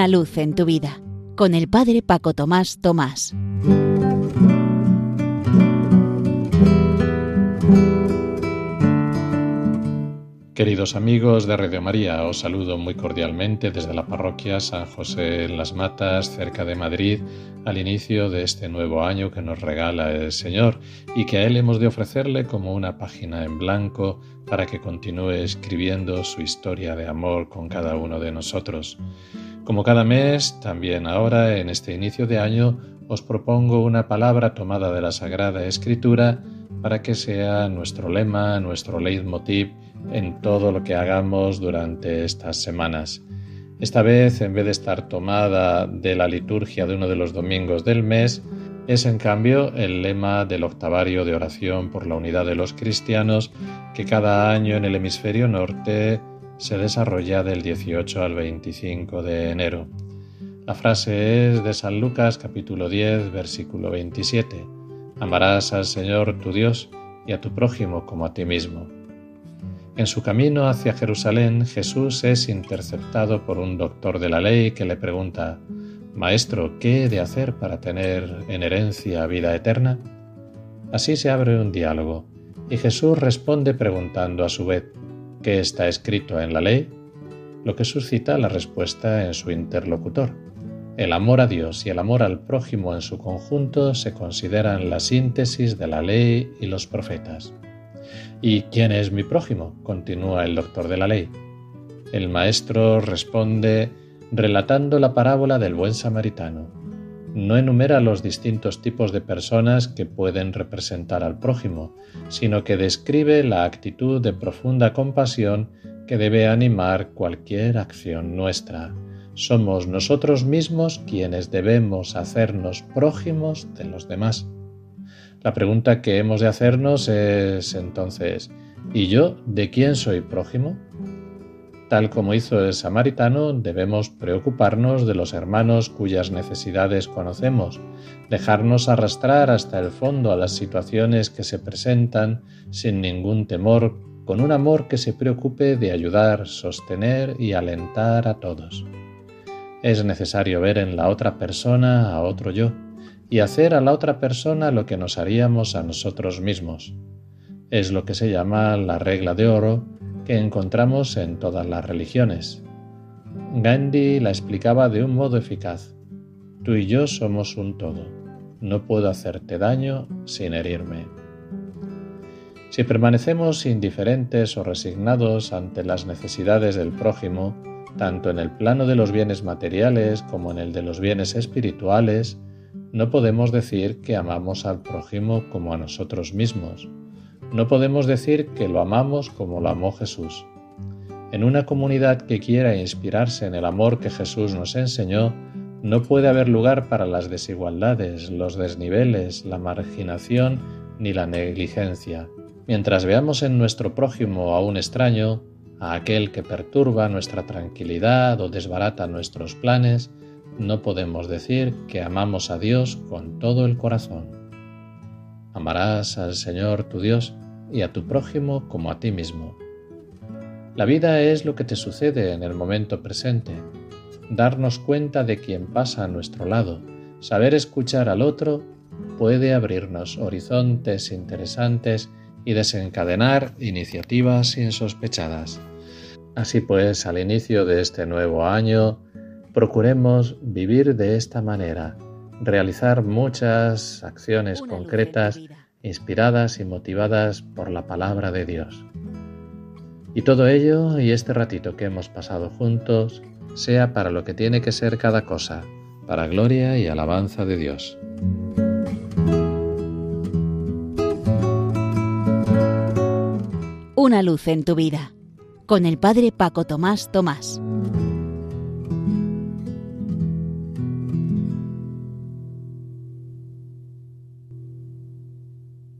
Una luz en tu vida con el Padre Paco Tomás Tomás. Queridos amigos de Radio María, os saludo muy cordialmente desde la parroquia San José en las Matas, cerca de Madrid, al inicio de este nuevo año que nos regala el Señor y que a Él hemos de ofrecerle como una página en blanco para que continúe escribiendo su historia de amor con cada uno de nosotros. Como cada mes, también ahora, en este inicio de año, os propongo una palabra tomada de la Sagrada Escritura para que sea nuestro lema, nuestro leitmotiv, en todo lo que hagamos durante estas semanas. Esta vez, en vez de estar tomada de la liturgia de uno de los domingos del mes, es en cambio el lema del octavario de oración por la unidad de los cristianos que cada año en el hemisferio norte se desarrolla del 18 al 25 de enero. La frase es de San Lucas capítulo 10 versículo 27. Amarás al Señor tu Dios y a tu prójimo como a ti mismo. En su camino hacia Jerusalén, Jesús es interceptado por un doctor de la ley que le pregunta, Maestro, ¿qué he de hacer para tener en herencia vida eterna? Así se abre un diálogo, y Jesús responde preguntando a su vez, ¿qué está escrito en la ley? Lo que suscita la respuesta en su interlocutor. El amor a Dios y el amor al prójimo en su conjunto se consideran la síntesis de la ley y los profetas. ¿Y quién es mi prójimo? continúa el doctor de la ley. El maestro responde relatando la parábola del buen samaritano. No enumera los distintos tipos de personas que pueden representar al prójimo, sino que describe la actitud de profunda compasión que debe animar cualquier acción nuestra. Somos nosotros mismos quienes debemos hacernos prójimos de los demás. La pregunta que hemos de hacernos es entonces, ¿y yo de quién soy prójimo? Tal como hizo el samaritano, debemos preocuparnos de los hermanos cuyas necesidades conocemos, dejarnos arrastrar hasta el fondo a las situaciones que se presentan sin ningún temor, con un amor que se preocupe de ayudar, sostener y alentar a todos. Es necesario ver en la otra persona a otro yo, y hacer a la otra persona lo que nos haríamos a nosotros mismos. Es lo que se llama la regla de oro que encontramos en todas las religiones. Gandhi la explicaba de un modo eficaz. Tú y yo somos un todo. No puedo hacerte daño sin herirme. Si permanecemos indiferentes o resignados ante las necesidades del prójimo, tanto en el plano de los bienes materiales como en el de los bienes espirituales, no podemos decir que amamos al prójimo como a nosotros mismos. No podemos decir que lo amamos como lo amó Jesús. En una comunidad que quiera inspirarse en el amor que Jesús nos enseñó, no puede haber lugar para las desigualdades, los desniveles, la marginación ni la negligencia. Mientras veamos en nuestro prójimo a un extraño, a aquel que perturba nuestra tranquilidad o desbarata nuestros planes, no podemos decir que amamos a Dios con todo el corazón. Amarás al Señor tu Dios y a tu prójimo como a ti mismo. La vida es lo que te sucede en el momento presente, darnos cuenta de quien pasa a nuestro lado, saber escuchar al otro puede abrirnos horizontes interesantes y desencadenar iniciativas insospechadas. Así pues, al inicio de este nuevo año, procuremos vivir de esta manera, realizar muchas acciones concretas inspiradas y motivadas por la palabra de Dios. Y todo ello y este ratito que hemos pasado juntos sea para lo que tiene que ser cada cosa, para gloria y alabanza de Dios. Una luz en tu vida, con el Padre Paco Tomás Tomás.